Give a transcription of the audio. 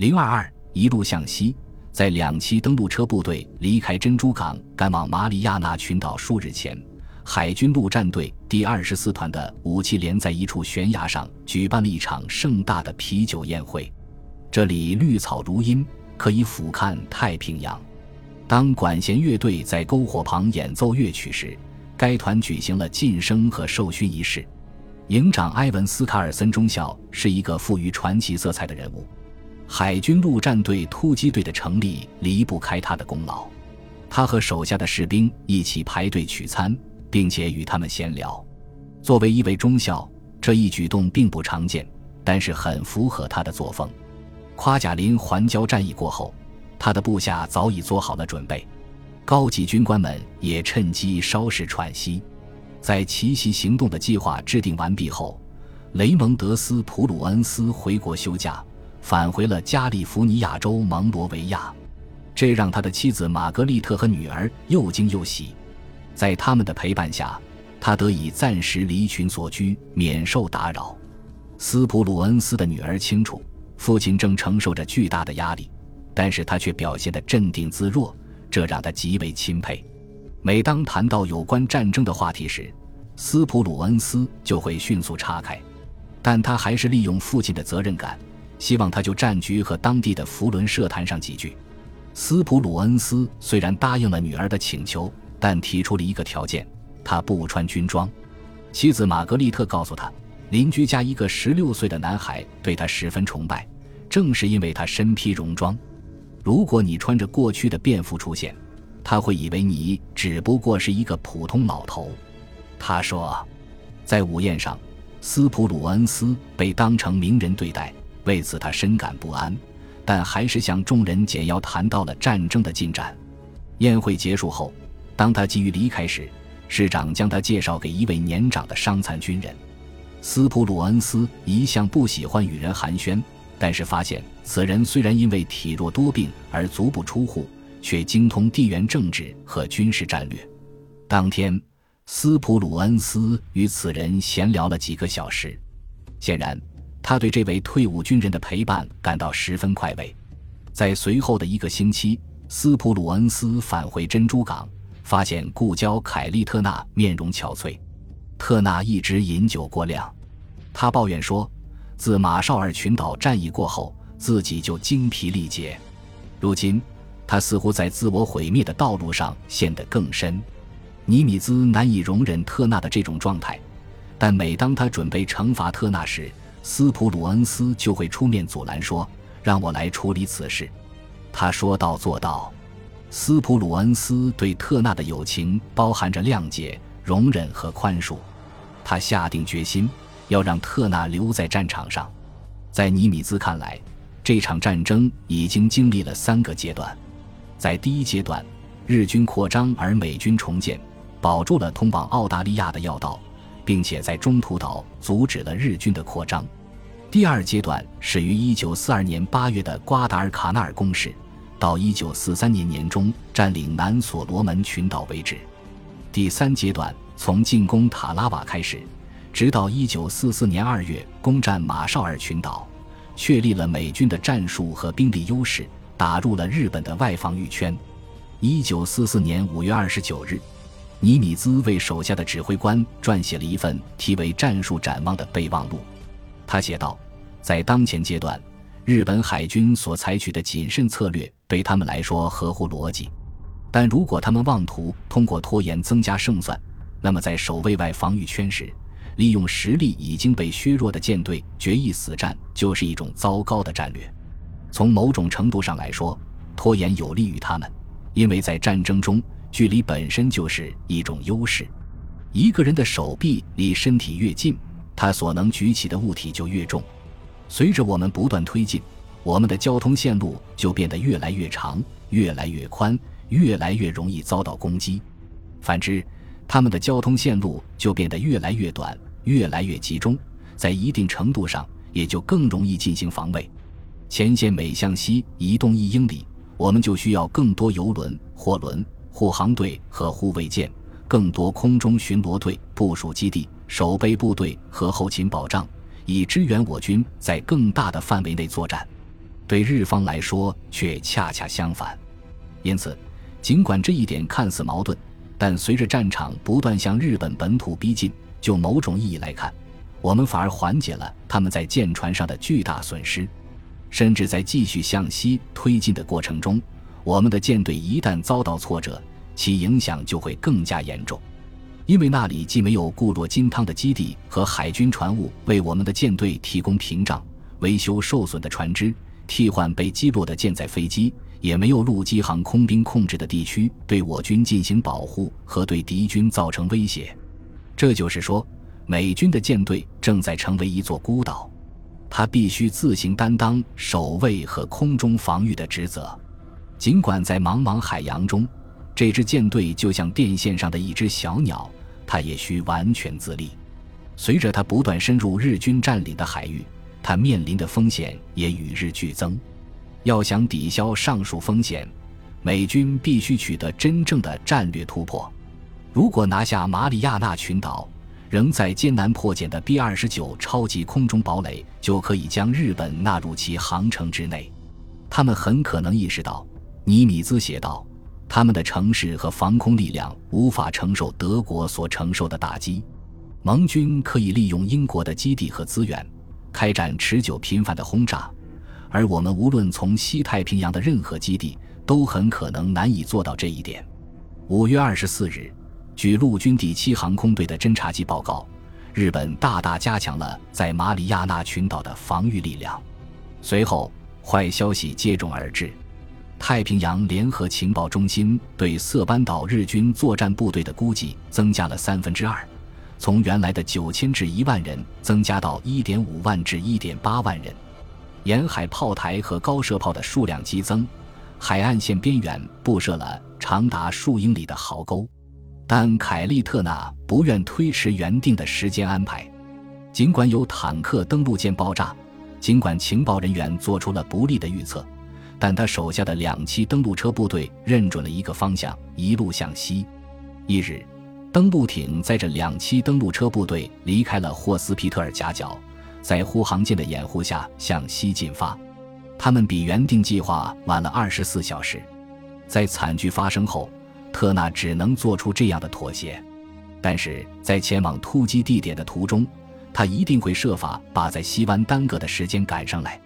零二二一路向西，在两栖登陆车部队离开珍珠港赶往马里亚纳群岛数日前，海军陆战队第二十四团的武器连在一处悬崖上举办了一场盛大的啤酒宴会。这里绿草如茵，可以俯瞰太平洋。当管弦乐队在篝火旁演奏乐曲时，该团举行了晋升和授勋仪式。营长埃文斯·卡尔森中校是一个富于传奇色彩的人物。海军陆战队突击队的成立离不开他的功劳。他和手下的士兵一起排队取餐，并且与他们闲聊。作为一位中校，这一举动并不常见，但是很符合他的作风。夸贾林环礁战役过后，他的部下早已做好了准备。高级军官们也趁机稍事喘息。在奇袭行动的计划制定完毕后，雷蒙德斯·普鲁恩斯回国休假，返回了加利福尼亚州蒙罗维亚。这让他的妻子玛格丽特和女儿又惊又喜。在他们的陪伴下，他得以暂时离群所居，免受打扰。斯普鲁恩斯的女儿清楚，父亲正承受着巨大的压力，但是他却表现得镇定自若。这让他极为钦佩。每当谈到有关战争的话题时，斯普鲁恩斯就会迅速岔开，但他还是利用父亲的责任感，希望他就战局和当地的福伦社谈上几句。斯普鲁恩斯虽然答应了女儿的请求，但提出了一个条件：他不穿军装。妻子玛格丽特告诉他，邻居家一个十六岁的男孩对他十分崇拜，正是因为他身披戎装。如果你穿着过去的便服出现，他会以为你只不过是一个普通老头。他说，在午宴上，斯普鲁恩斯被当成名人对待，为此他深感不安，但还是向众人简要谈到了战争的进展。宴会结束后，当他急于离开时，市长将他介绍给一位年长的伤残军人。斯普鲁恩斯一向不喜欢与人寒暄。但是发现此人虽然因为体弱多病而足不出户，却精通地缘政治和军事战略。当天，斯普鲁恩斯与此人闲聊了几个小时。显然，他对这位退伍军人的陪伴感到十分快慰。在随后的一个星期，斯普鲁恩斯返回珍珠港，发现故交凯利特纳面容憔悴。特纳一直饮酒过量，他抱怨说。自马绍尔群岛战役过后，自己就精疲力竭。如今，他似乎在自我毁灭的道路上陷得更深。尼米兹难以容忍特纳的这种状态，但每当他准备惩罚特纳时，斯普鲁恩斯就会出面阻拦，说：“让我来处理此事。”他说到做到。斯普鲁恩斯对特纳的友情包含着谅解、容忍和宽恕。他下定决心。要让特纳留在战场上，在尼米兹看来，这场战争已经经历了三个阶段。在第一阶段，日军扩张而美军重建，保住了通往澳大利亚的要道，并且在中途岛阻止了日军的扩张。第二阶段始于1942年8月的瓜达尔卡纳尔攻势，到1943年年中占领南所罗门群岛为止。第三阶段从进攻塔拉瓦开始。直到一九四四年二月攻占马绍尔群岛，确立了美军的战术和兵力优势，打入了日本的外防御圈。一九四四年五月二十九日，尼米兹为手下的指挥官撰写了一份题为《战术展望》的备忘录。他写道：“在当前阶段，日本海军所采取的谨慎策略对他们来说合乎逻辑，但如果他们妄图通过拖延增加胜算，那么在守卫外防御圈时，利用实力已经被削弱的舰队决一死战，就是一种糟糕的战略。从某种程度上来说，拖延有利于他们，因为在战争中，距离本身就是一种优势。一个人的手臂离身体越近，他所能举起的物体就越重。随着我们不断推进，我们的交通线路就变得越来越长、越来越宽、越来越容易遭到攻击。反之，他们的交通线路就变得越来越短。越来越集中，在一定程度上也就更容易进行防卫。前线每向西移动一英里，我们就需要更多油轮、货轮、护航队和护卫舰，更多空中巡逻队部署基地、守备部队和后勤保障，以支援我军在更大的范围内作战。对日方来说却恰恰相反。因此，尽管这一点看似矛盾，但随着战场不断向日本本土逼近，就某种意义来看，我们反而缓解了他们在舰船上的巨大损失。甚至在继续向西推进的过程中，我们的舰队一旦遭到挫折，其影响就会更加严重。因为那里既没有固若金汤的基地和海军船坞为我们的舰队提供屏障、维修受损的船只、替换被击落的舰载飞机，也没有陆基航空兵控制的地区对我军进行保护和对敌军造成威胁。这就是说，美军的舰队正在成为一座孤岛，他必须自行担当守卫和空中防御的职责。尽管在茫茫海洋中，这支舰队就像电线上的一只小鸟。它也需完全自立。随着它不断深入日军占领的海域，它面临的风险也与日俱增。要想抵消上述风险，美军必须取得真正的战略突破。如果拿下马里亚纳群岛，仍在艰难破茧的 B 二十九超级空中堡垒就可以将日本纳入其航程之内。他们很可能意识到，尼米兹写道。他们的城市和防空力量无法承受德国所承受的打击，盟军可以利用英国的基地和资源，开展持久频繁的轰炸，而我们无论从西太平洋的任何基地，都很可能难以做到这一点。五月二十四日，据陆军第七航空队的侦察机报告，日本大大加强了在马里亚纳群岛的防御力量。随后，坏消息接踵而至。太平洋联合情报中心对色班岛日军作战部队的估计增加了三分之二，从原来的九千至一万人增加到一点五万至一点八万人。沿海炮台和高射炮的数量激增，海岸线边缘布设了长达数英里的壕沟。但凯利特纳不愿推迟原定的时间安排，尽管有坦克登陆舰爆炸，尽管情报人员做出了不利的预测。但他手下的两栖登陆车部队认准了一个方向，一路向西。一日，登陆艇载着两栖登陆车部队离开了霍斯皮特尔夹角，在护航舰的掩护下向西进发。他们比原定计划晚了二十四小时。在惨剧发生后，特纳只能做出这样的妥协。但是在前往突击地点的途中，他一定会设法把在西湾耽搁的时间赶上来。